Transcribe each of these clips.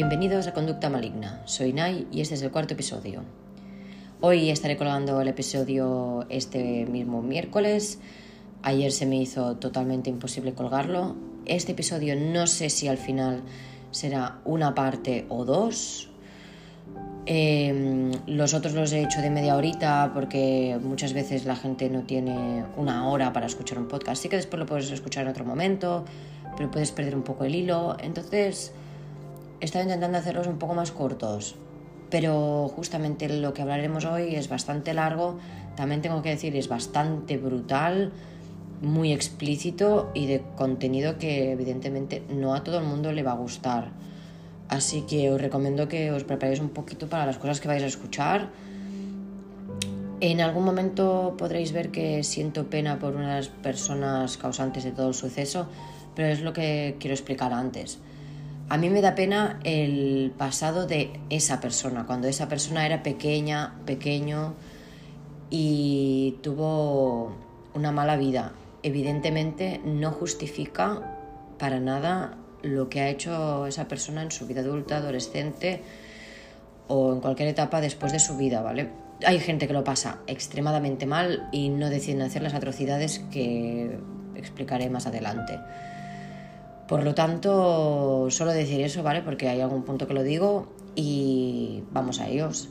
Bienvenidos a Conducta Maligna. Soy Nai y este es el cuarto episodio. Hoy estaré colgando el episodio este mismo miércoles. Ayer se me hizo totalmente imposible colgarlo. Este episodio no sé si al final será una parte o dos. Em, los otros los he hecho de media horita porque muchas veces la gente no tiene una hora para escuchar un podcast. Sí que después lo puedes escuchar en otro momento, pero puedes perder un poco el hilo. Entonces he estado intentando hacerlos un poco más cortos, pero justamente lo que hablaremos hoy es bastante largo, también tengo que decir, es bastante brutal, muy explícito y de contenido que evidentemente no a todo el mundo le va a gustar. Así que os recomiendo que os preparéis un poquito para las cosas que vais a escuchar. En algún momento podréis ver que siento pena por unas personas causantes de todo el suceso, pero es lo que quiero explicar antes. A mí me da pena el pasado de esa persona, cuando esa persona era pequeña, pequeño y tuvo una mala vida. Evidentemente no justifica para nada lo que ha hecho esa persona en su vida adulta, adolescente o en cualquier etapa después de su vida, ¿vale? Hay gente que lo pasa extremadamente mal y no deciden hacer las atrocidades que explicaré más adelante. Por lo tanto, solo decir eso, ¿vale? Porque hay algún punto que lo digo y vamos a ellos.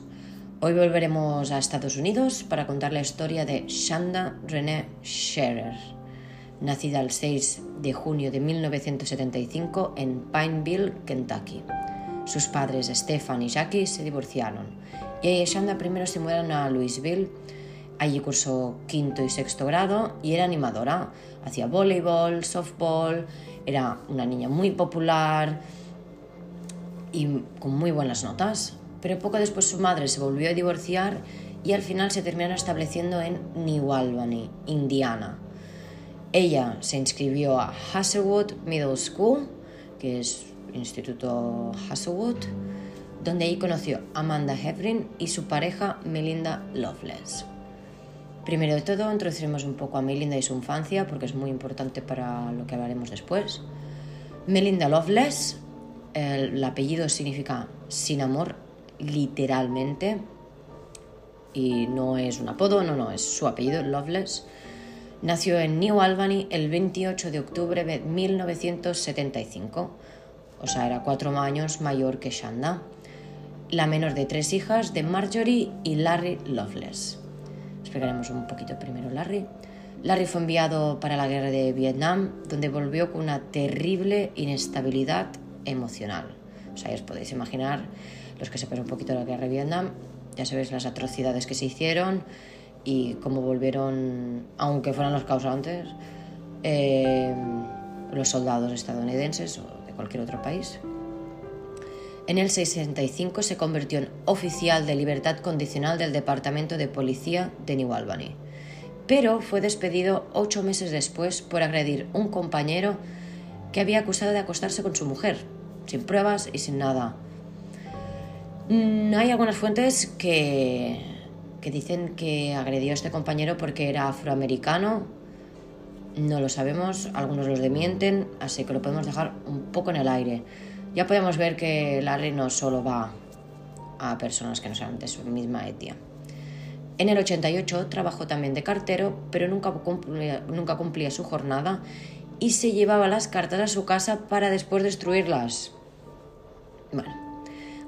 Hoy volveremos a Estados Unidos para contar la historia de Shanda René Scherer, nacida el 6 de junio de 1975 en Pineville, Kentucky. Sus padres, Stefan y Jackie, se divorciaron y Shanda primero se mudaron a Louisville. Allí cursó quinto y sexto grado y era animadora. Hacía voleibol, softball era una niña muy popular y con muy buenas notas, pero poco después su madre se volvió a divorciar y al final se terminaron estableciendo en New Albany, Indiana. Ella se inscribió a Hazelwood Middle School, que es el Instituto Hazelwood, donde ahí conoció a Amanda Hebrin y su pareja Melinda Loveless. Primero de todo, introduciremos un poco a Melinda y su infancia, porque es muy importante para lo que hablaremos después. Melinda Loveless, el, apellido significa sin amor, literalmente, y no es un apodo, no, no, es su apellido, Loveless. Nació en New Albany el 28 de octubre de 1975, o sea, era cuatro años mayor que Shanda, la menor de tres hijas de Marjorie y Larry Loveless. Explicaremos un poquito primero Larry. Larry fue enviado para la guerra de Vietnam, donde volvió con una terrible inestabilidad emocional. O sea, ya os podéis imaginar, los que sepan un poquito de la guerra de Vietnam, ya sabéis las atrocidades que se hicieron y cómo volvieron, aunque fueran los causantes, eh, los soldados estadounidenses o de cualquier otro país. En el 65 se convirtió en oficial de libertad condicional del Departamento de Policía de New Albany, pero fue despedido ocho meses después por agredir un compañero que había acusado de acostarse con su mujer, sin pruebas y sin nada. Mm, hay algunas fuentes que, que dicen que agredió a este compañero porque era afroamericano. No lo sabemos, algunos los demienten, así que lo podemos dejar un poco en el aire ya podemos ver que Larry no solo va a personas que no sean de su misma etnia. En el 88 trabajó también de cartero, pero nunca cumplía, nunca cumplía su jornada y se llevaba las cartas a su casa para después destruirlas.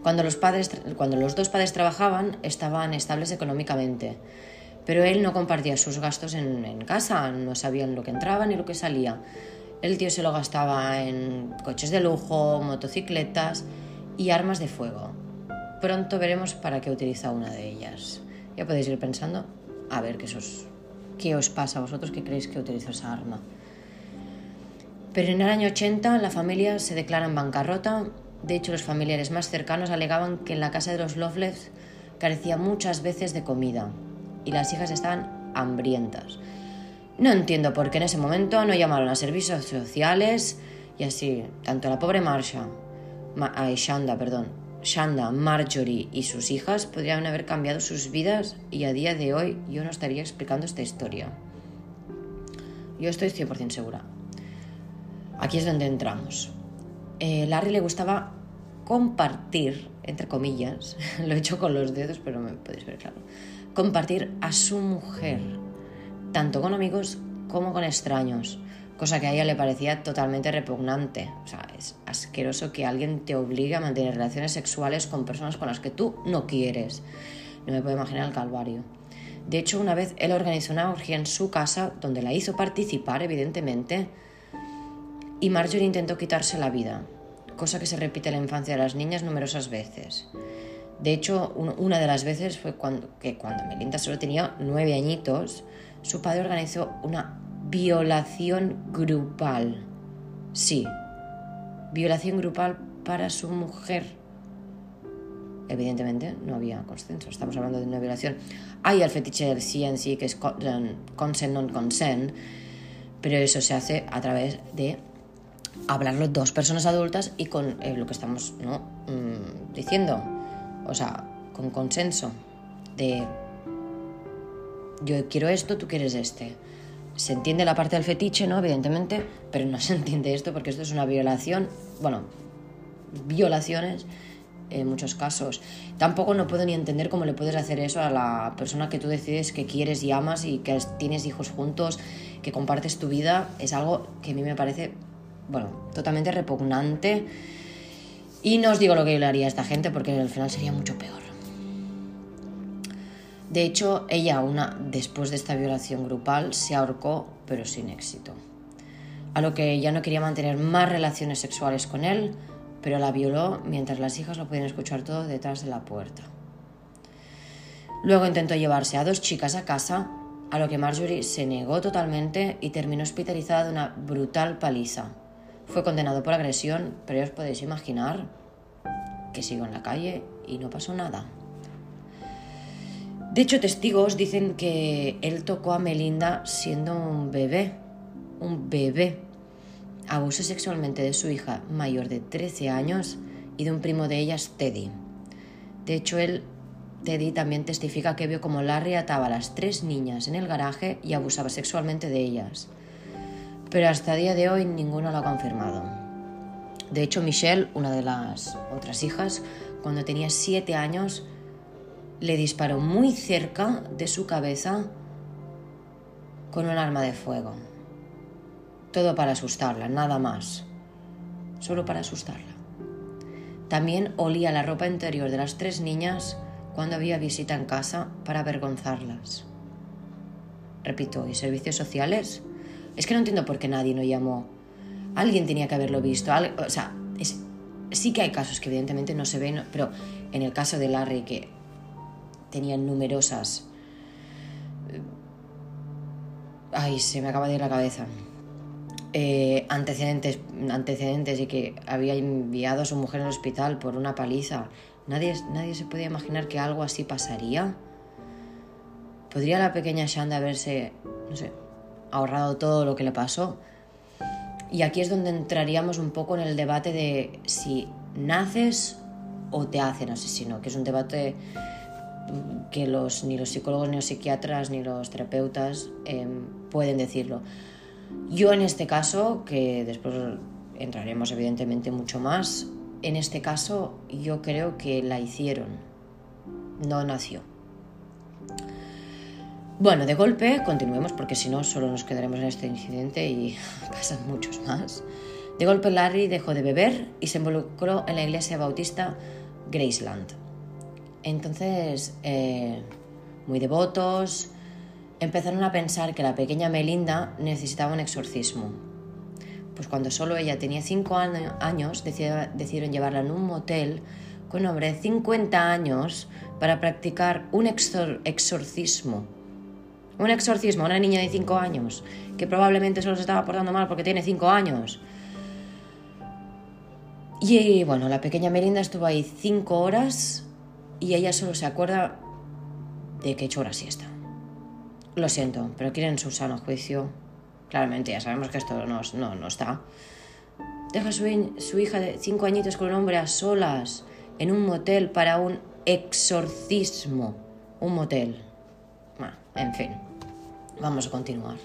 Cuando los, padres, cuando los dos padres trabajaban estaban estables económicamente, pero él no compartía sus gastos en, en casa, no sabían lo que entraba ni lo que salía. El tío se lo gastaba en coches de lujo, motocicletas y armas de fuego. Pronto veremos para qué utiliza una de ellas. Ya podéis ir pensando a ver qué, os, qué os pasa a vosotros que creéis que utiliza esa arma. Pero en el año 80 la familia se declara en bancarrota. De hecho, los familiares más cercanos alegaban que en la casa de los Loveless carecía muchas veces de comida y las hijas estaban hambrientas. No entiendo por qué en ese momento no llamaron a servicios sociales y así, tanto la pobre Marsha, Shanda, perdón, Shanda, Marjorie y sus hijas podrían haber cambiado sus vidas y a día de hoy yo no estaría explicando esta historia. Yo estoy 100% segura. Aquí es donde entramos. Eh, Larry le gustaba compartir, entre comillas, lo he hecho con los dedos, pero me podéis ver claro, compartir a su mujer, tanto con amigos como con extraños, cosa que a ella le parecía totalmente repugnante. O sea, es asqueroso que alguien te obligue a mantener relaciones sexuales con personas con las que tú no quieres. No me puedo imaginar el calvario. De hecho, una vez él organizó una orgía en su casa donde la hizo participar, evidentemente, y Marjorie intentó quitarse la vida, cosa que se repite en la infancia de las niñas numerosas veces. De hecho, una de las veces fue cuando, que cuando Melinda solo tenía nueve añitos, su padre organizó una violación grupal. Sí, violación grupal para su mujer. Evidentemente no había consenso, estamos hablando de una violación. Hay el fetiche del sí, que es consent non consent, pero eso se hace a través de hablarlo dos personas adultas y con eh, lo que estamos ¿no? Mm, diciendo, o sea, con consenso de yo quiero esto, tú quieres este. Se entiende la parte del fetiche, ¿no? Evidentemente, pero no se entiende esto porque esto es una violación, bueno, violaciones en muchos casos. Tampoco no puedo ni entender cómo le puedes hacer eso a la persona que tú decides que quieres y amas y que tienes hijos juntos, que compartes tu vida. Es algo que a mí me parece bueno, totalmente repugnante. Y no os digo lo que le haría a esta gente porque al final sería mucho peor. De hecho, ella, una, después de esta violación grupal, se ahorcó, pero sin éxito. A lo que ya no quería mantener más relaciones sexuales con él, pero la violó mientras las hijas lo podían escuchar todo detrás de la puerta. Luego intentó llevarse a dos chicas a casa, a lo que Marjorie se negó totalmente y terminó hospitalizada de una brutal paliza. Fue condenado por agresión, pero ya os podéis imaginar que siguió en la calle y no pasó nada. De hecho, testigos dicen que él tocó a Melinda siendo un bebé, un bebé. Abusó sexualmente de su hija mayor de 13 años y de un primo de ellas, Teddy. De hecho, él, Teddy, también testifica que vio como Larry ataba a las tres niñas en el garaje y abusaba sexualmente de ellas pero hasta día de hoy ninguno lo ha confirmado. De hecho, Michelle, una de las otras hijas, cuando tenía siete años, le disparó muy cerca de su cabeza con un arma de fuego. Todo para asustarla, nada más. Solo para asustarla. También olía la ropa interior de las tres niñas cuando había visita en casa para avergonzarlas. Repito, ¿y servicios sociales? Es que no entiendo por qué nadie no llamó. Alguien tenía que haberlo visto. o sea, sí que hay casos que evidentemente no se ven, pero en el caso de Larry, que tenían numerosas... Ay, se me acaba de ir la cabeza. Eh, antecedentes, antecedentes y que había enviado a su mujer al hospital por una paliza. Nadie, nadie se podía imaginar que algo así pasaría. ¿Podría la pequeña Shanda haberse, no sé, ahorrado todo lo que le pasó. Y aquí es donde entraríamos un poco en el debate de si naces o te hacen asesino, que es un debate que los, ni los psicólogos, ni los psiquiatras, ni los terapeutas em, pueden decirlo. Yo en este caso, que después entraremos evidentemente mucho más, en este caso yo creo que la hicieron, no nació. Bueno, de golpe, continuemos porque si no solo nos quedaremos en este incidente y pasan muchos más. De golpe Larry dejó de beber y se involucró en la iglesia bautista Graceland. Entonces, eh, muy devotos, empezaron a pensar que la pequeña Melinda necesitaba un exorcismo. Pues cuando solo ella tenía 5 años, decidieron llevarla en un motel con un hombre de 50 años para practicar un exorcismo un exorcismo una niña de 5 años, que probablemente solo se estaba portando mal porque tiene 5 años. Y bueno, la pequeña Melinda estuvo ahí 5 horas y ella solo se acuerda de que echó hora siesta. Lo siento, pero quieren su sano juicio. Claramente, ya sabemos que esto no, no, no está. Deja a su, su hija de 5 añitos con un hombre a solas en un motel para un exorcismo. Un motel. Bueno, en fin. Vamos a continuar.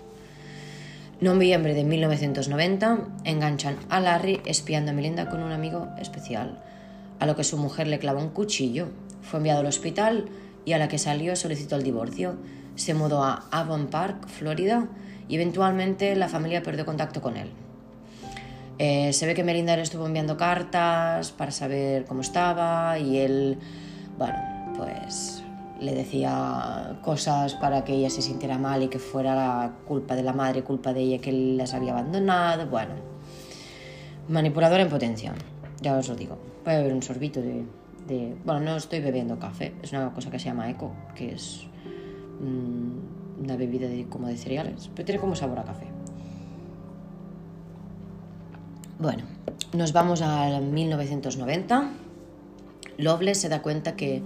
Noviembre de 1990, enganchan a Larry espiando a Melinda con un amigo especial. a lo que su mujer le clavó un cuchillo. Fue enviado al hospital y a la que salió solicitó el divorcio. Se mudó a Avon Park, Florida, y eventualmente la familia perdió contacto con él. Eh, se ve que Melinda le estuvo enviando cartas para saber cómo estaba y él, bueno, pues le decía cosas para que ella se sintiera mal y que fuera culpa de la madre, culpa de ella que él las había abandonado. Bueno, manipuladora en potencia, ya os lo digo. Voy a beber un sorbito de, Bueno, no estoy bebiendo café, es una cosa que se llama eco, que es mm, una bebida de, como de cereales, pero tiene como sabor a café. Bueno, nos vamos al 1990. Loveless se da cuenta que,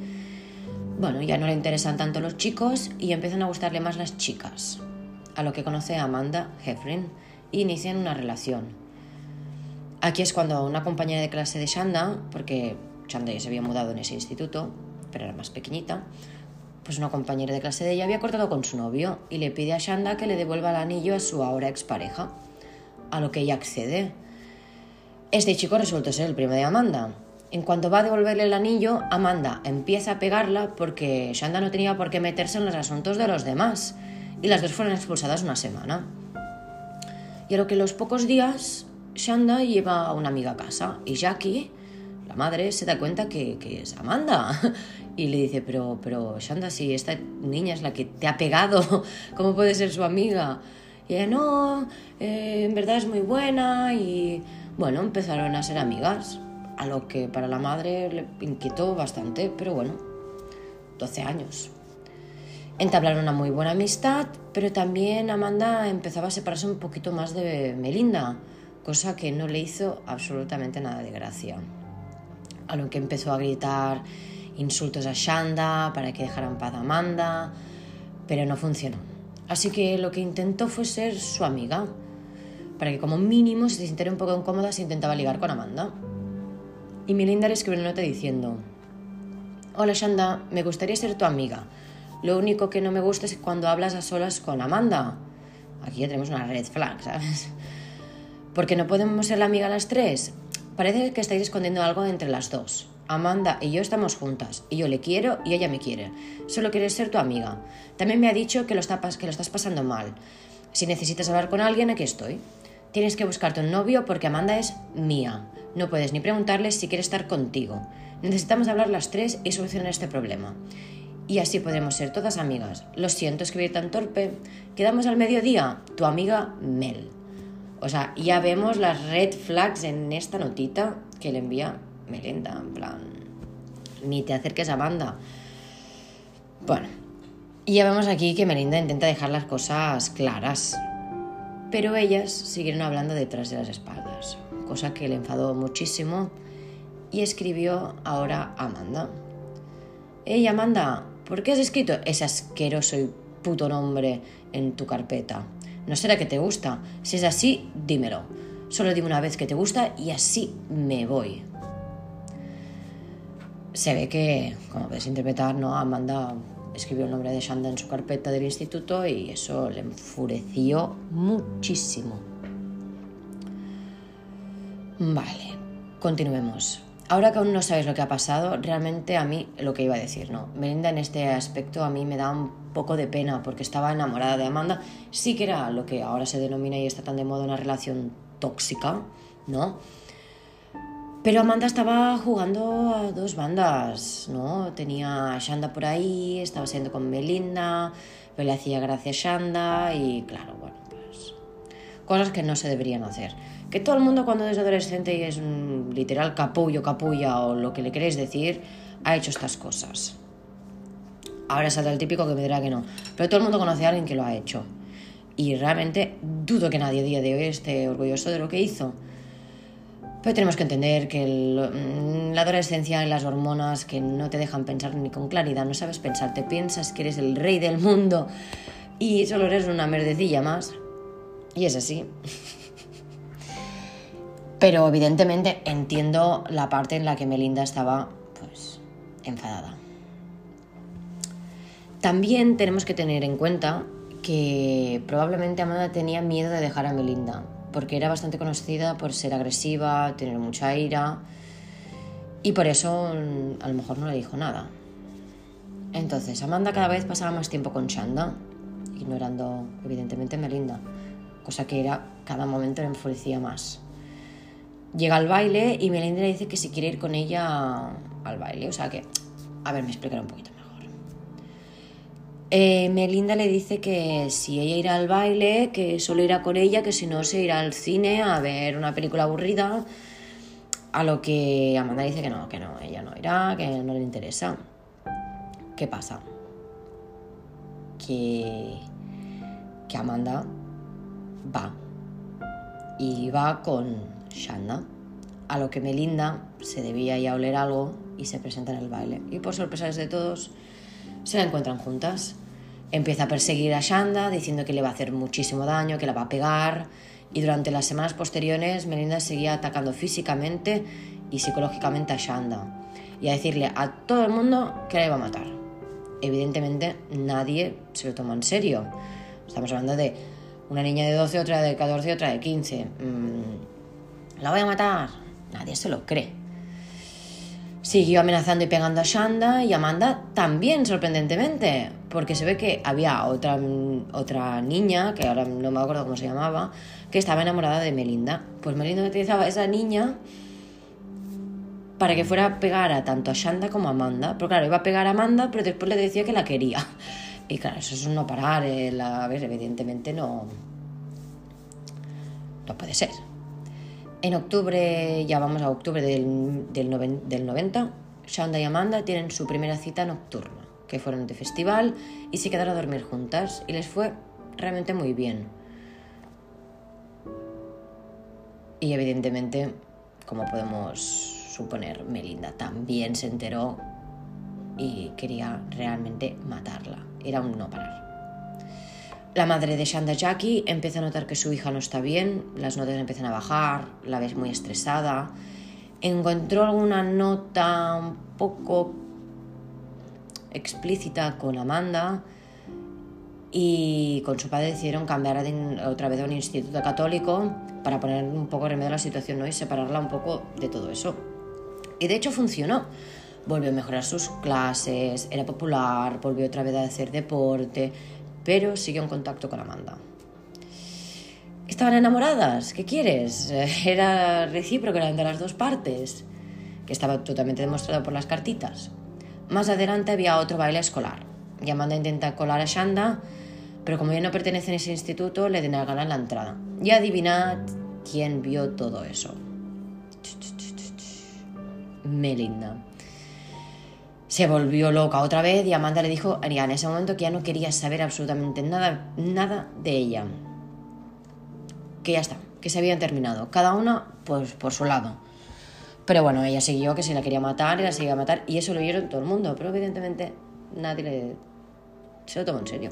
bueno, ya no le interesan tanto los chicos y empiezan a gustarle más las chicas, a lo que conoce a Amanda Heffrin y inician una relación. Aquí es cuando una compañera de clase de Shanda, porque Shanda ya se había mudado en ese instituto, pero era más pequeñita, pues una compañera de clase de ella había cortado con su novio y le pide a Shanda que le devuelva el anillo a su ahora expareja, a lo que ella accede este chico resulta ser el primo de Amanda. En cuanto va a devolverle el anillo, Amanda empieza a pegarla porque Shanda no tenía por qué meterse en los asuntos de los demás. Y las dos fueron expulsadas una semana. Y a lo que los pocos días, Shanda lleva a una amiga a casa y Jackie, la madre, se da cuenta que, es Amanda. Y le dice, pero, pero Shanda, si esta niña es la que te ha pegado, ¿cómo puede ser su amiga? Y ella, no, eh, en verdad es muy buena y bueno, empezaron a ser amigas, a lo que para la madre le inquietó bastante, pero bueno, 12 años. Entablaron una muy buena amistad, pero también Amanda empezaba a separarse un poquito más de Melinda, cosa que no le hizo absolutamente nada de gracia. A lo que empezó a gritar insultos a Shanda para que dejara en paz a Amanda, pero no funcionó. Así que lo que intentó fue ser su amiga, para que como mínimo se sintiera un poco incómoda si intentaba ligar con Amanda. Y Melinda le escribió una nota diciendo, Hola Shanda, me gustaría ser tu amiga. Lo único que no me gusta es cuando hablas a solas con Amanda. Aquí ya tenemos una red flag, ¿sabes? Porque no podemos ser la amiga las tres. Parece que estáis escondiendo algo entre las dos. Amanda y yo estamos juntas, y yo le quiero y ella me quiere. Solo quieres ser tu amiga. También me ha dicho que lo, que lo estás pasando mal. Si necesitas hablar con alguien, aquí estoy. Tienes que buscarte un novio porque Amanda es mía. No puedes ni preguntarle si quiere estar contigo. Necesitamos hablar las tres y solucionar este problema. Y así podremos ser todas amigas. Lo siento escribir tan torpe. Quedamos al mediodía. Tu amiga Mel. O sea, ya vemos las red flags en esta notita que le envía Melinda. En plan, ni te acerques a Amanda. Bueno, y ya vemos aquí que Melinda intenta dejar las cosas claras pero ellas siguieron hablando detrás de las espaldas, cosa que le enfadó muchísimo y escribió ahora a Amanda. Hey Amanda, ¿por qué has escrito ese asqueroso y puto nombre en tu carpeta? ¿No será que te gusta? Si es así, dímelo. Solo dime una vez que te gusta y así me voy. Se ve que, como puedes interpretar, ¿no? Amanda escribió el nombre de Shanda en su carpeta del instituto y eso le enfureció muchísimo. Vale, continuemos. Ahora que aún no sabes lo que ha pasado, realmente a mí lo que iba a decir, ¿no? Melinda en este aspecto a mí me da un poco de pena porque estaba enamorada de Amanda. Sí que era lo que ahora se denomina y está tan de moda una relación tóxica, ¿no? Pero Amanda estaba jugando a dos bandas, ¿no? Tenía a Shanda por ahí, estaba siendo con Melinda, pero le hacía gracia a Shanda y claro, bueno, pues cosas que no se deberían hacer. Que todo el mundo cuando es adolescente y es un literal capullo, capulla o lo que le queréis decir, ha hecho estas cosas. Ahora saldrá el típico que me dirá que no, pero todo el mundo conoce a alguien que lo ha hecho. Y realmente dudo que nadie a día de hoy esté orgulloso de lo que hizo. Pero tenemos que entender que mm, la adolescencia y las hormonas que no te dejan pensar ni con claridad, no sabes pensar, te piensas que eres el rey del mundo y solo eres una merdecilla más. Y es así. Pero evidentemente entiendo la parte en la que Melinda estaba, pues, enfadada. También tenemos que tener en cuenta que probablemente Amanda tenía miedo de dejar a Melinda porque era bastante conocida por ser agresiva, tener mucha ira Y por eso mm, a lo mejor no le dijo nada. Entonces, Amanda cada vez pasaba más tiempo con Shanda, ignorando evidentemente a Melinda, cosa que era cada momento le enfurecía más. Llega al baile y Melinda le dice que si quiere ir con ella al baile, o sea que, a ver, me explicaré un poquito mejor. Eh, Melinda le dice que si ella irá al baile, que solo irá con ella, que si no se irá al cine a ver una película aburrida, a lo que Amanda dice que no, que no, ella no irá, que no le interesa. ¿Qué pasa? Que, que Amanda va y va con Shanna, a lo que Melinda se debía ya oler algo y se presenta en el baile. Y por sorpresas de todos, se la encuentran juntas. Empieza a perseguir a Shanda diciendo que le va a hacer muchísimo daño, que la va a pegar. Y durante las semanas posteriores, Melinda seguía atacando físicamente y psicológicamente a Shanda. Y a decirle a todo el mundo que la iba a matar. Evidentemente, nadie se lo toma en serio. Estamos hablando de una niña de 12, otra de 14, otra de 15. Mm, ¿La voy a matar? Nadie se lo cree. Siguió amenazando y pegando a Shanda y Amanda también, sorprendentemente, porque se ve que había otra, otra niña, que ahora no me acuerdo cómo se llamaba, que estaba enamorada de Melinda. Pues Melinda utilizaba a esa niña para que fuera a pegar a tanto a Shanda como a Amanda. Pero claro, iba a pegar a Amanda, pero después le decía que la quería. Y claro, eso es un no parar. a ver, evidentemente no. No puede ser. En octubre, ya vamos a octubre del, del, del 90, Shanda y Amanda tienen su primera cita nocturna, que fueron de festival y se quedaron a dormir juntas y les fue realmente muy bien. Y evidentemente, como podemos suponer, Melinda también se enteró y quería realmente matarla. Era un no parar. La madre de Shanda Jackie empieza a notar que su hija no está bien, las notas empiezan a bajar, la ves muy estresada. Encontró alguna nota un poco explícita con Amanda y con su padre decidieron cambiar otra vez a un instituto católico para poner un poco remedio a la situación ¿no? y separarla un poco de todo eso. Y de hecho funcionó. Volvió a mejorar sus clases, era popular, volvió otra vez a hacer deporte, pero siguió en contacto con Amanda. Estaban enamoradas, ¿qué quieres? Era recíproco, eran de las dos partes, que estaba totalmente demostrado por las cartitas. Más adelante había otro baile escolar, y Amanda intenta colar a Shanda, pero como ya no pertenece a ese instituto, le denegan la entrada. Y adivinad quién vio todo eso. Melinda se volvió loca otra vez y Amanda le dijo en ese momento que ya no quería saber absolutamente nada, nada de ella. Que ya está, que se habían terminado. Cada una pues, por su lado. Pero bueno, ella siguió que se la quería matar y la seguía a matar y eso lo vieron todo el mundo, pero evidentemente nadie se lo tomó en serio.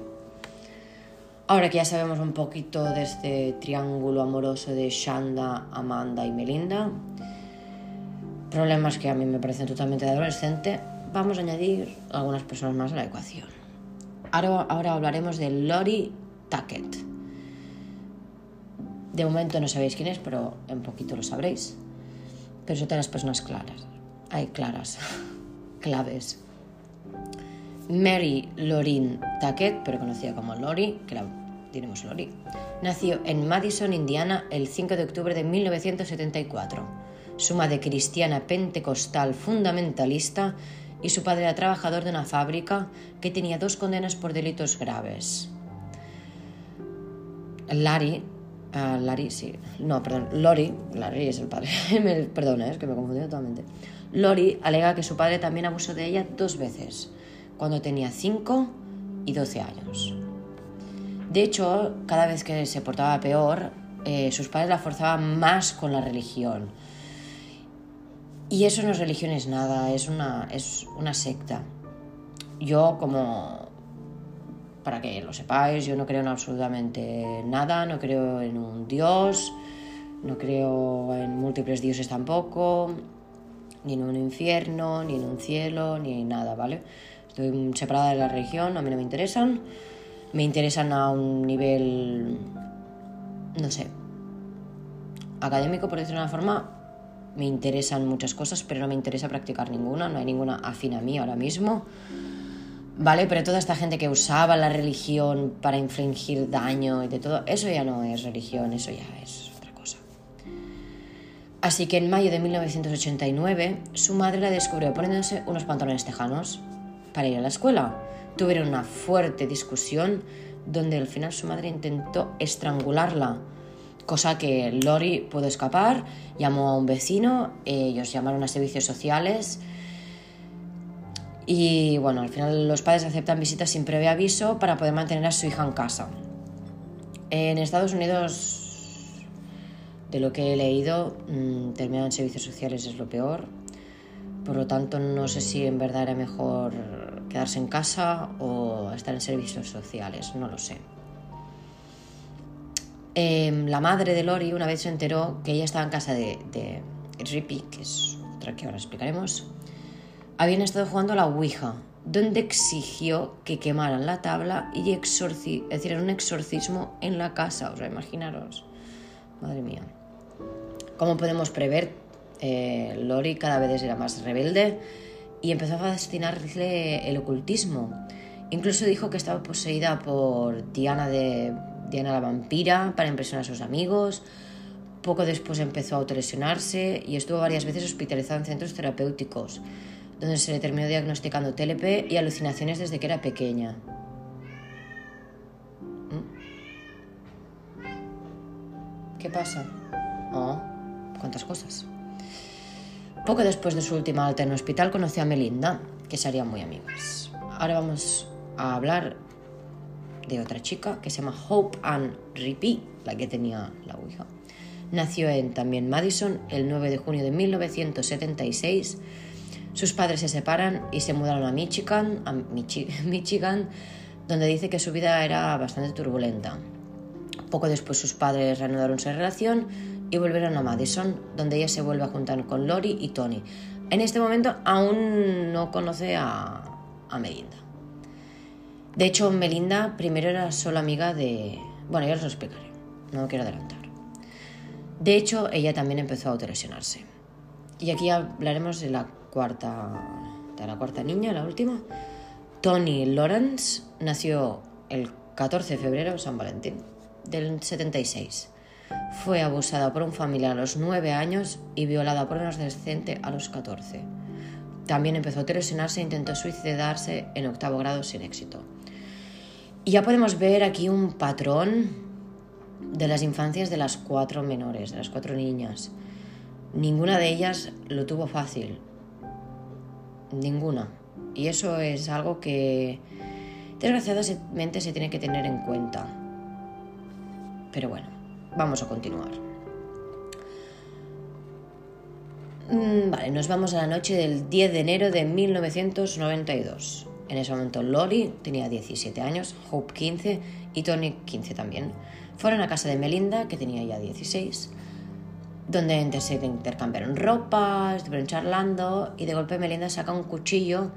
Ahora que ya sabemos un poquito de este triángulo amoroso de Shanda, Amanda y Melinda, problemas que a mí me parecen totalmente adolescente, vamos a añadir algunas personas más a la ecuación. Ahora, ahora hablaremos de Lori Tackett. De momento no sabéis quién es, pero en poquito lo sabréis. Pero son todas las personas claras. Hay claras, claves. Mary Lorin Tackett, pero conocida como Lori, que la diremos Lori, nació en Madison, Indiana, el 5 de octubre de 1974. Su madre cristiana pentecostal fundamentalista y su padre era trabajador de una fábrica que tenía dos condenas por delitos graves. Larry, uh, Larry, sí, no, perdón, Lori, Larry es el padre, perdona, es que me he confundido totalmente. Lori alega que su padre también abusó de ella dos veces, cuando tenía 5 y 12 años. De hecho, cada vez que se portaba peor, eh, sus padres la forzaban más con la religión y eso no es religión, es nada, es una, es una secta. Yo como, para que lo sepáis, yo no creo en absolutamente nada, no creo en un Dios, no creo en múltiples dioses tampoco, ni en un infierno, ni en un cielo, ni en nada, ¿vale? Estoy separada de la religión, a mí no me interesan. Me interesan a un nivel, no sé, académico, por decirlo de una forma, me interesan muchas cosas, pero no me interesa practicar ninguna, no hay ninguna afín a mí ahora mismo. ¿Vale? Pero toda esta gente que usaba la religión para infligir daño y de todo, eso ya no es religión, eso ya es otra cosa. Así que en mayo de 1989, su madre la descubrió poniéndose unos pantalones tejanos para ir a la escuela. Tuvieron una fuerte discusión donde al final su madre intentó estrangularla cosa que Lori pudo escapar, llamó a un vecino, ellos llamaron a servicios sociales y bueno, al final los padres aceptan visitas sin previo aviso para poder mantener a su hija en casa. En Estados Unidos, de lo que he leído, mm, terminar en servicios sociales es lo peor. Por lo tanto, no sé si en verdad era mejor quedarse en casa o estar en servicios sociales, no lo sé. Em, la madre de Lori una vez se enteró que ella estaba en casa de, de Rippy, que es otra que ahora explicaremos, habían estado jugando a la Ouija, donde exigió que quemaran la tabla y decir, un exorcismo en la casa, o sea, imaginaros. Madre mía. Como podemos prever, eh, Lori cada vez era más rebelde y empezó a fascinarle el ocultismo. Incluso dijo que estaba poseída por Diana de Diana la vampira para impresionar a sus amigos. Poco después empezó a autolesionarse y estuvo varias veces hospitalizada en centros terapéuticos, donde se le terminó diagnosticando TLP y alucinaciones desde que era pequeña. ¿Mm? ¿Qué pasa? Oh, cuántas cosas. Poco después de su última alta en el hospital conoció a Melinda, que serían muy amigas. Ahora vamos a hablar de otra chica que se llama Hope Ann Rippey, la que tenía la Ouija. Nació en también Madison el 9 de junio de 1976. Sus padres se separan y se mudaron a Michigan, a Michigan, donde dice que su vida era bastante turbulenta. Poco después sus padres reanudaron su relación y volvieron a Madison, donde ella se vuelve a juntar con Lori y Tony. En este momento aún no conoce a, a Melinda. De hecho, Melinda primero era solo amiga de... Bueno, ya os lo explicaré, no quiero adelantar. De hecho, ella también empezó a autolesionarse. Y aquí hablaremos de la cuarta, de la cuarta niña, la última. Tony Lawrence nació el 14 de febrero, San Valentín, del 76. Fue abusada por un familiar a los 9 años y violada por un adolescente a los 14. También empezó a autolesionarse e intentó suicidarse en octavo grado sin éxito. Y ya podemos ver aquí un patrón de las infancias de las cuatro menores, de las cuatro niñas. Ninguna de ellas lo tuvo fácil. Ninguna. Y eso es algo que desgraciadamente se tiene que tener en cuenta. Pero bueno, vamos a continuar. Mm, vale, nos vamos a la noche del 10 de enero de 1992. En ese momento Lori tenía 17 años, Hope 15 y Tony 15 también. Fueron a casa de Melinda, que tenía ya 16, donde se intercambiaron ropa, estuvieron charlando y de golpe Melinda saca un cuchillo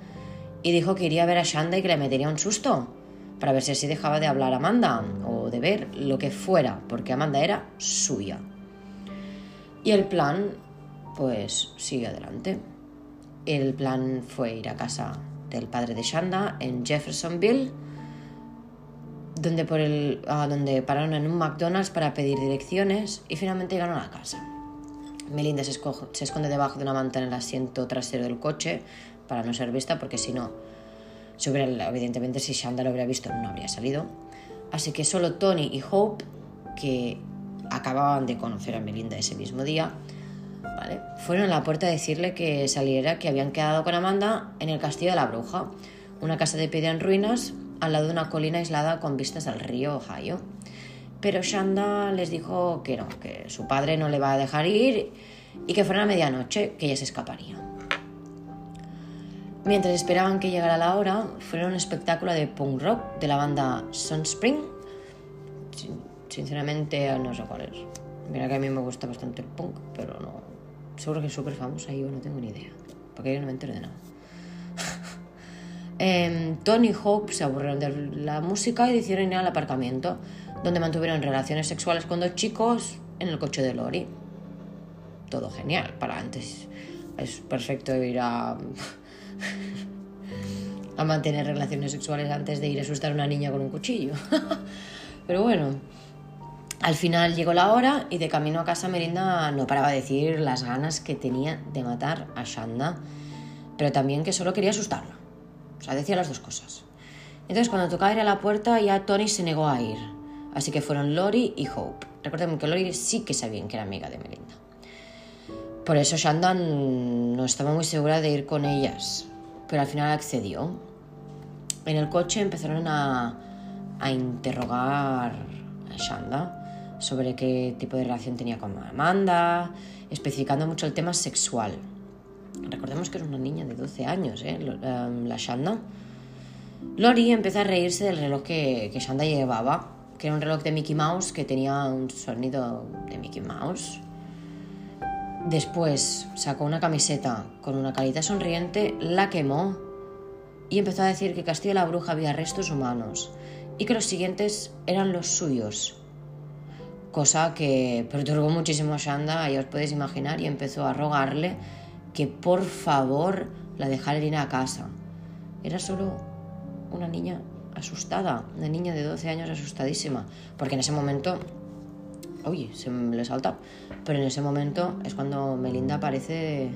y dijo que iría a ver a Shanda y que le metería un susto para ver si así dejaba de hablar a Amanda o de ver lo que fuera, porque Amanda era suya. Y el plan, pues, sigue adelante. El plan fue ir a casa del padre de Shanda en Jeffersonville, donde, por el, ah, donde pararon en un McDonald's para pedir direcciones y finalmente llegaron a la casa. Melinda se, se esconde debajo de una manta en el asiento trasero del coche para no ser vista, porque si no, evidentemente si Shanda lo hubiera visto no habría salido. Así que solo Tony y Hope, que acababan de conocer a Melinda ese mismo día, fueron a la puerta a decirle que saliera, que habían quedado con Amanda en el Castillo de la Bruja, una casa de piedra en ruinas al lado de una colina aislada con vistas al río Ohio. Pero Shanda les dijo que no, que su padre no le va a dejar ir y que fuera a medianoche, que ella se escaparía. Mientras esperaban que llegara la hora, fueron a un espectáculo de punk rock de la banda Sunspring. Sinceramente, no sé cuál es. Mira que a mí me gusta bastante el punk, pero no, Seguro que es súper famosa yo no tengo ni idea, porque yo no me entero de nada. eh, Tony y Hope se aburrieron de la música y decidieron ir al aparcamiento, donde mantuvieron relaciones sexuales con dos chicos en el coche de Lori. todo genial. Para antes es perfecto ir a, a mantener relaciones sexuales antes de ir a asustar a una niña con un cuchillo. Pero bueno, al final llegó la hora y de camino a casa Melinda no paraba de decir las ganas que tenía de matar a Shanda, pero también que solo quería asustarla. O sea, decía las dos cosas. Entonces cuando tocaba ir a la puerta ya Tony se negó a ir. Así que fueron Lori y Hope. Recuerden que Lori sí que sabían que era amiga de Melinda. Por eso Shandan no estaba muy segura de ir con ellas, pero al final accedió. En el coche empezaron a, a interrogar a Shanda sobre qué tipo de relación tenía con Amanda, especificando mucho el tema sexual. Recordemos que era una niña de 12 años, ¿eh? Em, la Shanda. Lori empezó a reírse del reloj que, que Shanda llevaba, que era un reloj de Mickey Mouse que tenía un sonido de Mickey Mouse. Después sacó una camiseta con una carita sonriente, la quemó y empezó a decir que Castillo la Bruja había restos humanos y que los siguientes eran los suyos. Cosa que perturbó muchísimo a Shanda, ya os podéis imaginar, y empezó a rogarle que por favor la dejara ir a casa. Era solo una niña asustada, una niña de 12 años asustadísima, porque en ese momento, oye, se me le salta, pero en ese momento es cuando Melinda aparece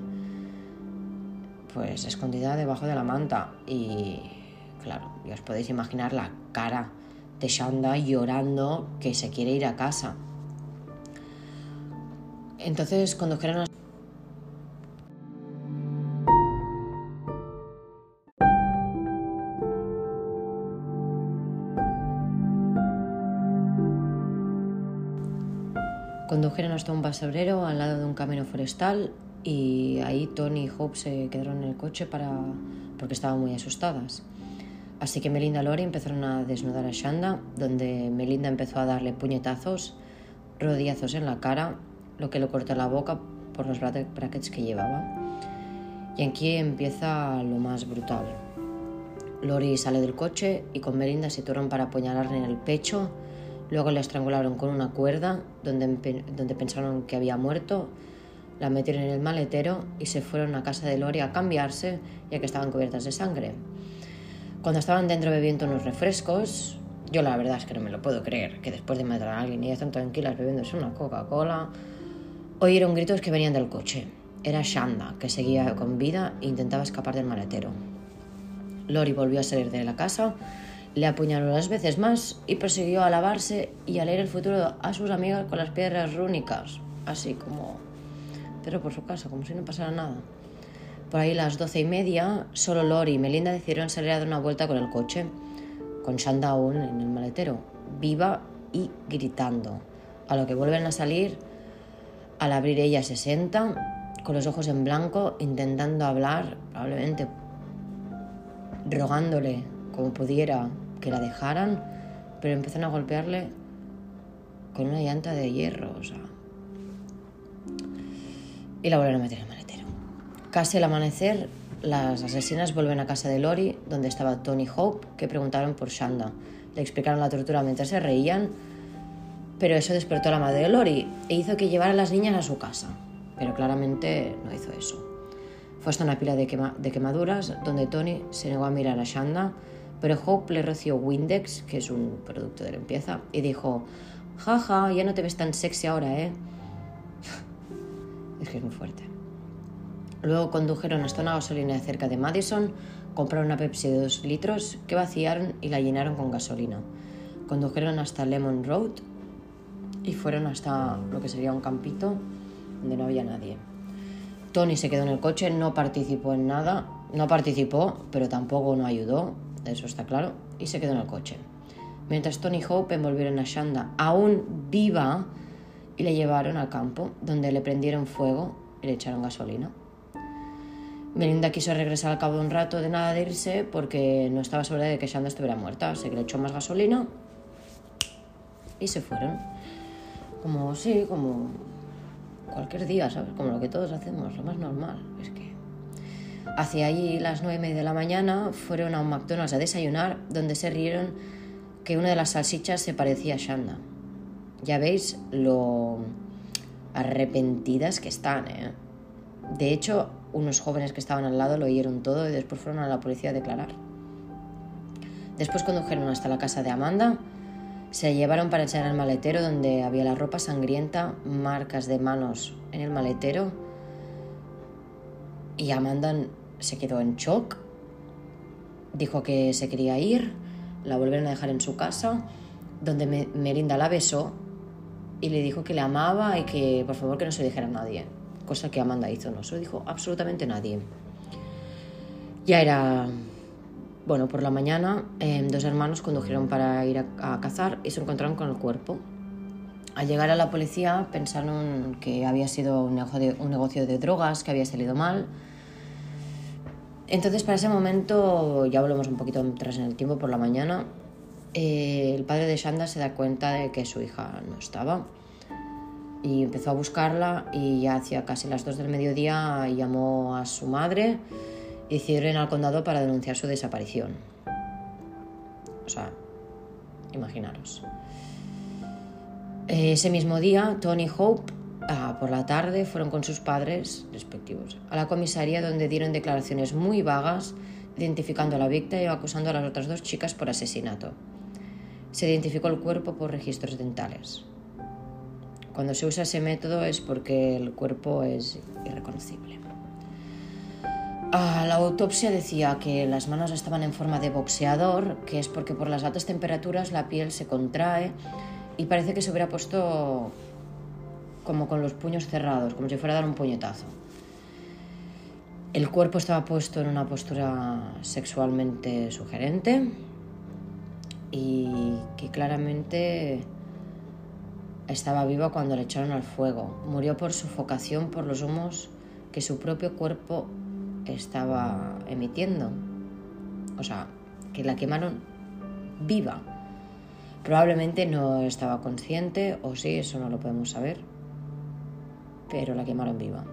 pues escondida debajo de la manta y claro, ya os podéis imaginar la cara de Shanda llorando que se quiere ir a casa. Entonces condujeron a Condujeron hasta un basurero al lado de un camino forestal y ahí Tony y Hope se quedaron en el coche para... porque estaban muy asustadas. Así que Melinda y Lori empezaron a desnudar a Shanda, donde Melinda empezó a darle puñetazos, rodillazos en la cara, lo que le cortó la boca por los brackets que llevaba. Y aquí empieza lo más brutal. Lori sale del coche y con Melinda se situaron para apuñalarle en el pecho Luego la estrangularon con una cuerda donde, donde pensaron que había muerto, la metieron en el maletero y se fueron a casa de Lori a cambiarse ya que estaban cubiertas de sangre. Cuando estaban dentro bebiendo unos refrescos, yo la verdad es que no me lo puedo creer, que después de matar a alguien y están tranquilas bebiéndose una Coca-Cola, oyeron gritos que venían del coche. Era Shanda, que seguía con vida e intentaba escapar del maletero. Lori volvió a salir de la casa le apuñaló las veces más y prosiguió a lavarse y a leer el futuro a sus amigas con las piedras rúnicas, así como... pero por su casa, como si no pasara nada. Por ahí las doce y media, solo Lori y Melinda decidieron salir a dar una vuelta con el coche, con Shanda aún en el maletero, viva y gritando. A lo que vuelven a salir, al abrir ella se sienta, con los ojos en blanco, intentando hablar, probablemente rogándole como pudiera que la dejaran, pero empezaron a golpearle con una llanta de hierro, o sea. Y la volvieron a meter en. Casi al amanecer, las asesinas vuelven a casa de Lori, donde estaba Tony Hope, que preguntaron por Shanda. Le explicaron la tortura mientras se reían, pero eso despertó a la madre de Lori e hizo que llevara a las niñas a su casa. Pero claramente no hizo eso. Fue hasta una pila de, quemaduras donde Tony se negó a mirar a Shanda pero Hope le roció Windex, que es un producto de limpieza, y dijo, jaja, ya no te ves tan sexy ahora, ¿eh? es que es muy fuerte. Luego condujeron hasta una gasolina cerca de Madison, compraron una Pepsi de 2 litros que vaciaron y la llenaron con gasolina. Condujeron hasta Lemon Road y fueron hasta lo que sería un campito donde no había nadie. Tony se quedó en el coche, no participó en nada, no participó, pero tampoco no ayudó, eso está claro, y se quedó en el coche. Mientras Tony y Hope envolvieron a Shanda aún viva y le llevaron al campo, donde le prendieron fuego y le echaron gasolina. Melinda quiso regresar al cabo de un rato de nada de irse porque no estaba segura de que Shanda estuviera muerta, así que le echó más gasolina y se fueron. Como, sí, como cualquier día, ¿sabes? Como lo que todos hacemos, lo más normal. Es que Hacia allí las nueve y media de la mañana fueron a un McDonald's a desayunar donde se rieron que una de las salsichas se parecía a Shanda. Ya veis lo arrepentidas que están, ¿eh? De hecho, unos jóvenes que estaban al lado lo oyeron todo y después fueron a la policía a declarar. Después condujeron hasta la casa de Amanda, se llevaron para echar al maletero donde había la ropa sangrienta, marcas de manos en el maletero. Y Amanda se quedó en shock, dijo que se quería ir, la volvieron a dejar en su casa, donde Melinda la besó y le dijo que le amaba y que por favor que no se dijera a nadie, cosa que Amanda hizo, no se lo dijo absolutamente nadie. Ya era, bueno, por la mañana em, dos hermanos condujeron para ir a, cazar y se encontraron con el cuerpo. Al llegar a la policía pensaron que había sido un negocio de drogas, que había salido mal. Entonces, para ese momento, ya volvemos un poquito atrás en el tiempo por la mañana, eh, el padre de Shanda se da cuenta de que su hija no estaba y empezó a buscarla y ya hacía casi las 2 del mediodía llamó a su madre y decidieron ir al condado para denunciar su desaparición. O sea, imaginaros. Ese mismo día, Tony Hope, ah, por la tarde, fueron con sus padres respectivos a la comisaría donde dieron declaraciones muy vagas identificando a la víctima y acusando a las otras dos chicas por asesinato se identificó el cuerpo por registros dentales. Cuando se usa ese método es porque el cuerpo es irreconocible. Ah, la autopsia decía que las manos estaban en forma de boxeador, que es porque por las altas temperaturas la piel se contrae y parece que se hubiera puesto como con los puños cerrados, como si fuera a dar un puñetazo. El cuerpo estaba puesto en una postura sexualmente sugerente, y que claramente estaba viva cuando le echaron al fuego. Murió por sufocación por los humos que su propio cuerpo estaba emitiendo. O sea, que la quemaron viva. Probablemente no estaba consciente, o sí, eso no lo podemos saber, pero la quemaron viva.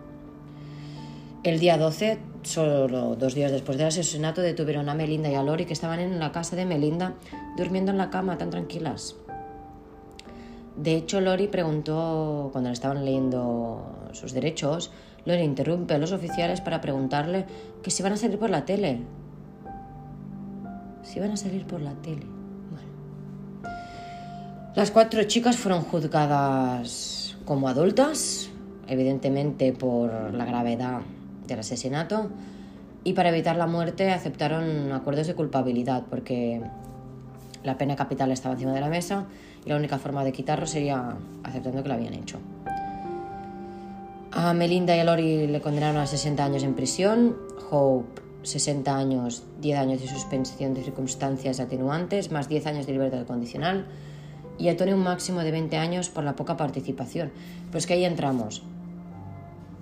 El día 12, solo dos días después del asesinato, detuvieron a Melinda y a Lori que estaban en la casa de Melinda durmiendo en la cama tan tranquilas. De hecho, Lori preguntó, cuando le estaban leyendo sus derechos, Lori interrumpe a los oficiales para preguntarle que si van a salir por la tele. Si van a salir por la tele. Bueno. Las cuatro chicas fueron juzgadas como adultas, evidentemente por la gravedad del asesinato y para evitar la muerte aceptaron acuerdos de culpabilidad porque la pena capital estaba encima de la mesa la única forma de quitarlo sería aceptando que lo habían hecho. A Melinda y a Lori le condenaron a 60 años en prisión, Hope 60 años, 10 años de suspensión de circunstancias atenuantes, más 10 años de libertad condicional, y a Tony un máximo de 20 años por la poca participación. Pues que ahí entramos.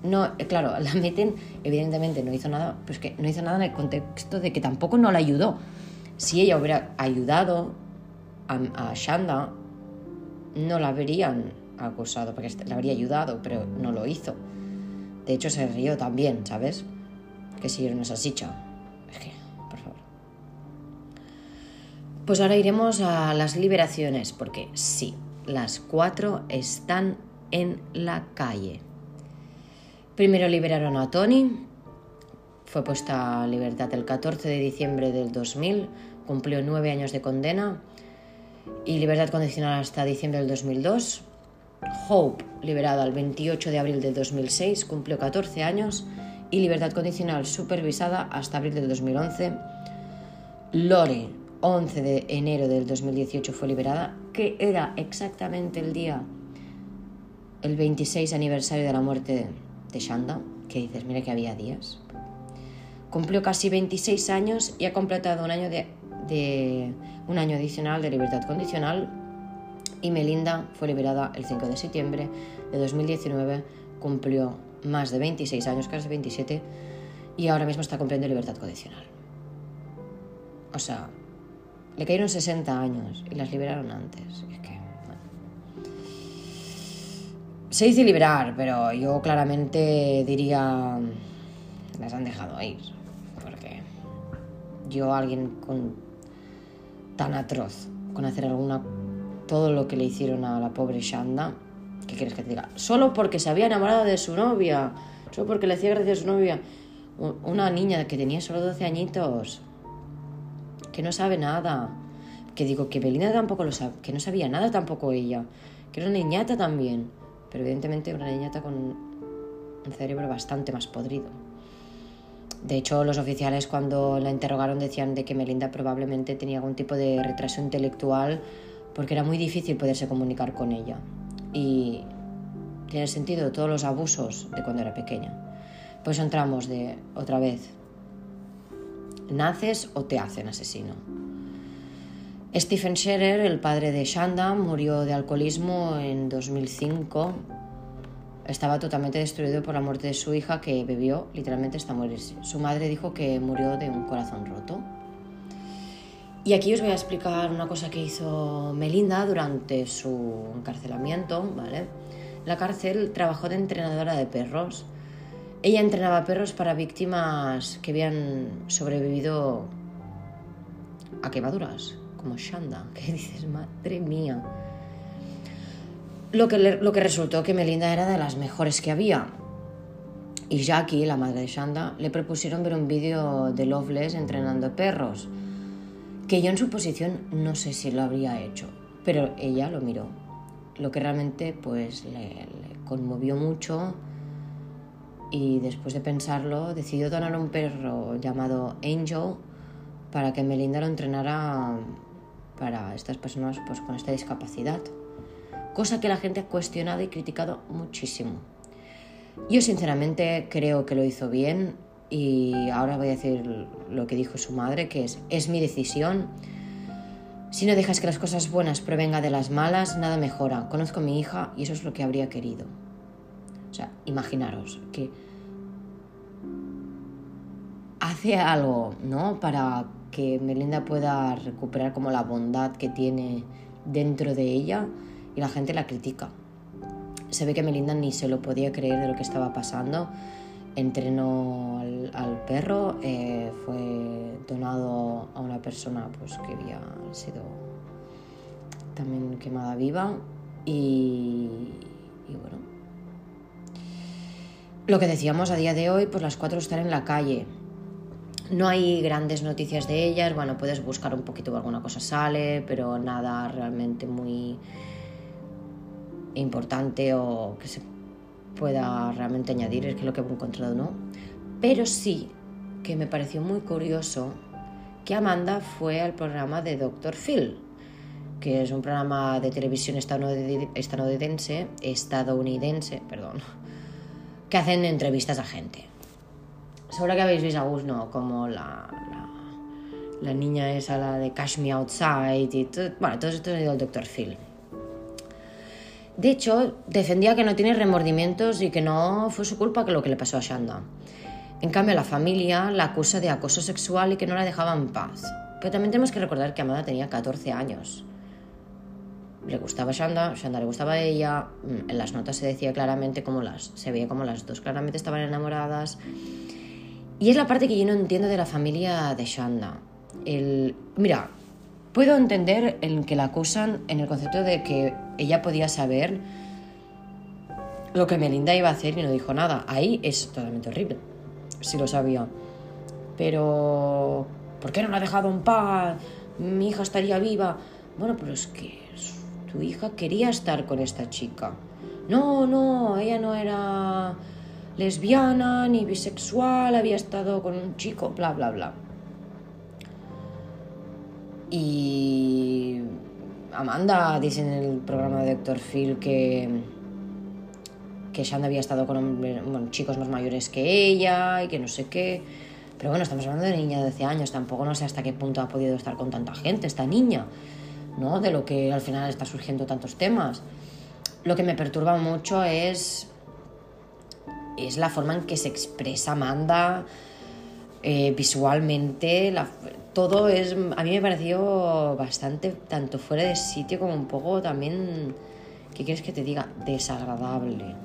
No, eh, claro, la meten, evidentemente no hizo nada, pues que no hizo nada en el contexto de que tampoco no la ayudó. Si ella hubiera ayudado a, Shanda, no la habrían acusado, porque la habría ayudado, pero no lo hizo. De hecho, se rió también, ¿sabes? Que siguieron esa sicha. Es que, por favor. Pues ahora iremos a las liberaciones, porque sí, las cuatro están en la calle. Primero liberaron a Tony, fue puesta a libertad el 14 de diciembre del 2000, cumplió nueve años de condena y libertad condicional hasta diciembre del 2002. Hope, liberada el 28 de abril del 2006, cumplió 14 años y libertad condicional supervisada hasta abril del 2011. Lore, 11 de enero del 2018 fue liberada, que era exactamente el día, el 26 aniversario de la muerte de Shanda, que dices, mira que había días. Cumplió casi 26 años y ha completado un año, de, un año adicional de libertad condicional y Melinda fue liberada el 5 de septiembre de 2019, cumplió más de 26 años, casi 27, y ahora mismo está cumpliendo libertad condicional. O sea, le cayeron 60 años y las liberaron antes. Se dice liberar, pero yo claramente diría las han dejado ir. Porque yo, alguien con tan atroz, con hacer alguna. todo lo que le hicieron a la pobre Shanda, ¿Qué quieres que te diga? Solo porque se había enamorado de su novia. Solo porque le hacía gracia a su novia. Una niña que tenía solo 12 añitos. Que no sabe nada. Que digo que Belinda tampoco lo sabe. Que no sabía nada tampoco ella. Que era una niñata también. Pero evidentemente una niñata con un cerebro bastante más podrido. De hecho, los oficiales cuando la interrogaron decían de que Melinda probablemente tenía algún tipo de retraso intelectual porque era muy difícil poderse comunicar con ella. Y tiene sentido todos los abusos de cuando era pequeña. Pues entramos de otra vez. ¿Naces o te hacen asesino? Stephen Scherer, el padre de Shanda, murió de alcoholismo en 2005 estaba totalmente destruido por la muerte de su hija que bebió literalmente hasta morirse. Su madre dijo que murió de un corazón roto. Y aquí os voy a explicar una cosa que hizo Melinda durante su encarcelamiento, ¿vale? La cárcel trabajó de entrenadora de perros. Ella entrenaba perros para víctimas que habían sobrevivido a quemaduras, como Shanda, que dices, madre mía. Lo que, lo que resultó que Melinda era de las mejores que había. Y Jackie, la madre de Shanda, le propusieron ver un vídeo de Loveless entrenando perros, que yo en su posición no sé si lo habría hecho, pero ella lo miró, lo que realmente pues le, le conmovió mucho y después de pensarlo decidió donar un perro llamado Angel para que Melinda lo entrenara para estas personas pues, con esta discapacidad cosa que la gente ha cuestionado y criticado muchísimo. Yo sinceramente creo que lo hizo bien y ahora voy a decir lo que dijo su madre, que es, es mi decisión. Si no dejas que las cosas buenas provengan de las malas, nada mejora. Conozco a mi hija y eso es lo que habría querido. O sea, imaginaros que hace algo, ¿no? Para que Melinda pueda recuperar como la bondad que tiene dentro de ella y la gente la critica. Se ve que Melinda ni se lo podía creer de lo que estaba pasando. Entrenó al, perro, eh, fue donado a una persona pues, que había sido también quemada viva y, y bueno. Lo que decíamos a día de hoy, pues las cuatro están en la calle. No hay grandes noticias de ellas, bueno, puedes buscar un poquito, alguna cosa sale, pero nada realmente muy importante o que se pueda realmente añadir, es que lo que he encontrado no. Pero sí que me pareció muy curioso que Amanda fue al programa de Dr. Phil, que es un programa de televisión estadounidense, estadounidense perdón, que hacen entrevistas a gente. Seguro que habéis visto a no, como la, la, niña esa, la de Cash Me Outside y todo, bueno, todo esto es del Dr. Phil. De hecho, defendía que no tiene remordimientos y que no fue su culpa que lo que le pasó a Shanda. En cambio, la familia la acusa de acoso sexual y que no la dejaba en paz. Pero también tenemos que recordar que Amada tenía 14 años. Le gustaba Shanda, Shanda le gustaba a ella. Mm, en las notas se decía claramente cómo las. se veía como las dos claramente estaban enamoradas. Y es la parte que yo no entiendo de la familia de Shanda. El, mira, Puedo entender en que la acusan en el concepto de que ella podía saber lo que Melinda iba a hacer y no dijo nada. Ahí es totalmente horrible, si lo sabía. Pero, ¿por qué no la ha dejado en paz? Mi hija estaría viva. Bueno, pero es que tu hija quería estar con esta chica. No, no, ella no era lesbiana ni bisexual, había estado con un chico, bla, bla, bla. Y Amanda dice en el programa de Dr. Phil que, que Shanda había estado con chicos más mayores que ella y que no sé qué. Pero bueno, estamos hablando de niña de 12 años, tampoco no sé hasta qué punto ha podido estar con tanta gente esta niña, ¿no? De lo que al final está surgiendo tantos temas. Lo que me perturba mucho es, es la forma en que se expresa Amanda eh, visualmente, todo es, a mí me pareció bastante, tanto fuera de sitio como un poco también, ¿qué quieres que te diga? Desagradable.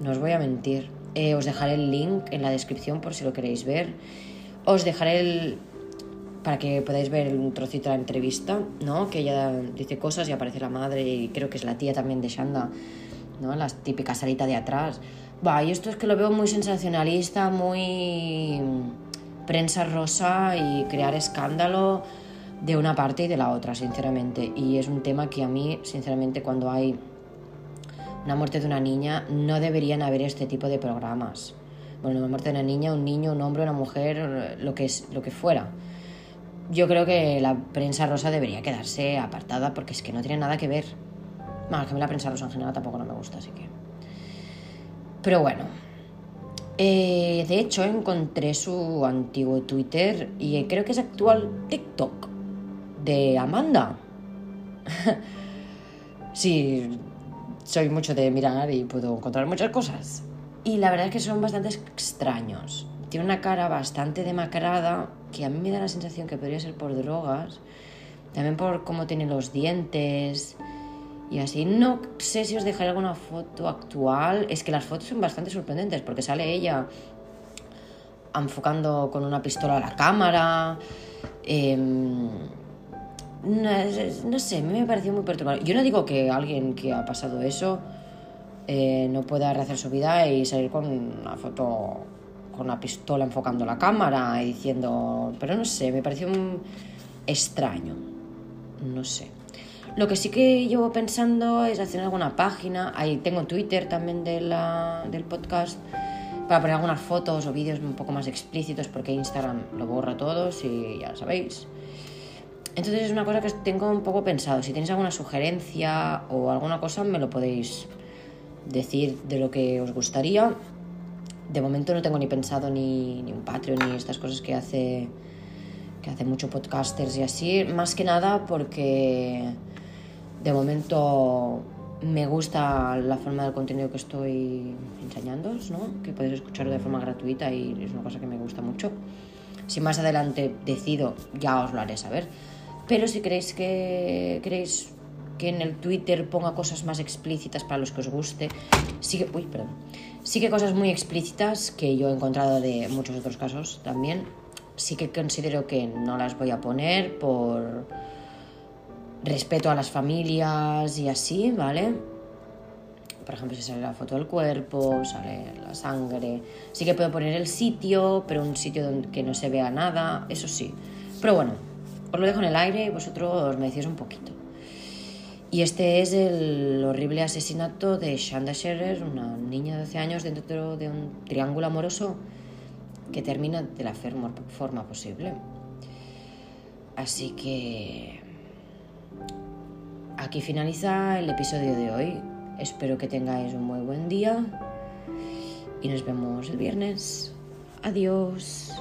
No os voy a mentir. Eh, os dejaré el link en la descripción por si lo queréis ver. Os dejaré el, para que podáis ver un trocito de la entrevista, ¿no? Que ella dice cosas y aparece la madre y creo que es la tía también de Shanda, ¿no? La típica salita de atrás. Va, y esto es que lo veo muy sensacionalista, muy prensa rosa y crear escándalo de una parte y de la otra, sinceramente. Y es un tema que a mí, sinceramente, cuando hay una muerte de una niña, no deberían haber este tipo de programas. Bueno, una muerte de una niña, un niño, un hombre, una mujer, lo que, es, lo que fuera. Yo creo que la prensa rosa debería quedarse apartada porque es que no tiene nada que ver. Bueno, que a mí la prensa rosa en general tampoco no me gusta, así que... Pero bueno. Eh, de hecho, encontré su antiguo Twitter y creo que es actual TikTok de Amanda. sí, soy mucho de mirar y puedo encontrar muchas cosas. Y la verdad es que son bastante extraños. Tiene una cara bastante demacrada que a mí me da la sensación que podría ser por drogas. También por cómo tiene los dientes y así. No sé si os dejaré alguna foto actual. Es que las fotos son bastante sorprendentes porque sale ella enfocando con una pistola a la cámara. Em, no, sé, a mí me pareció muy perturbador. Yo no digo que alguien que ha pasado eso eh, no pueda rehacer su vida y salir con una foto con una pistola enfocando la cámara y diciendo. Pero no sé, me pareció extraño. No sé. Lo que sí que llevo pensando es hacer alguna página. Ahí tengo Twitter también de del podcast para poner algunas fotos o vídeos un poco más explícitos porque Instagram lo borra todos y ya lo sabéis. Entonces es una cosa que tengo un poco pensado. Si tenéis alguna sugerencia o alguna cosa me lo podéis decir de lo que os gustaría. De momento no tengo ni pensado ni, ni un Patreon ni estas cosas que hace hace mucho podcasters y así, más que nada porque de momento me gusta la forma del contenido que estoy enseñándoos, ¿no? que podéis escucharlo de forma gratuita y es una cosa que me gusta mucho. Si más adelante decido, ya os lo haré saber. Pero si queréis que que en el Twitter ponga cosas más explícitas para los que os guste, sí uy, perdón, sí que cosas muy explícitas que yo he encontrado de muchos otros casos también, sí que considero que no las voy a poner por respeto a las familias y así, ¿vale? Por ejemplo, si sale la foto del cuerpo, sale la sangre. Sí que puedo poner el sitio, pero un sitio donde que no se vea nada, eso sí. Pero bueno, os lo dejo en el aire y vosotros me decís un poquito. Y este es el horrible asesinato de Shanda Scherer, una niña de 12 años dentro de un triángulo amoroso que termina de la forma posible. Así que Aquí finaliza el episodio de hoy. Espero que tengáis un muy buen día y nos vemos el viernes. Adiós.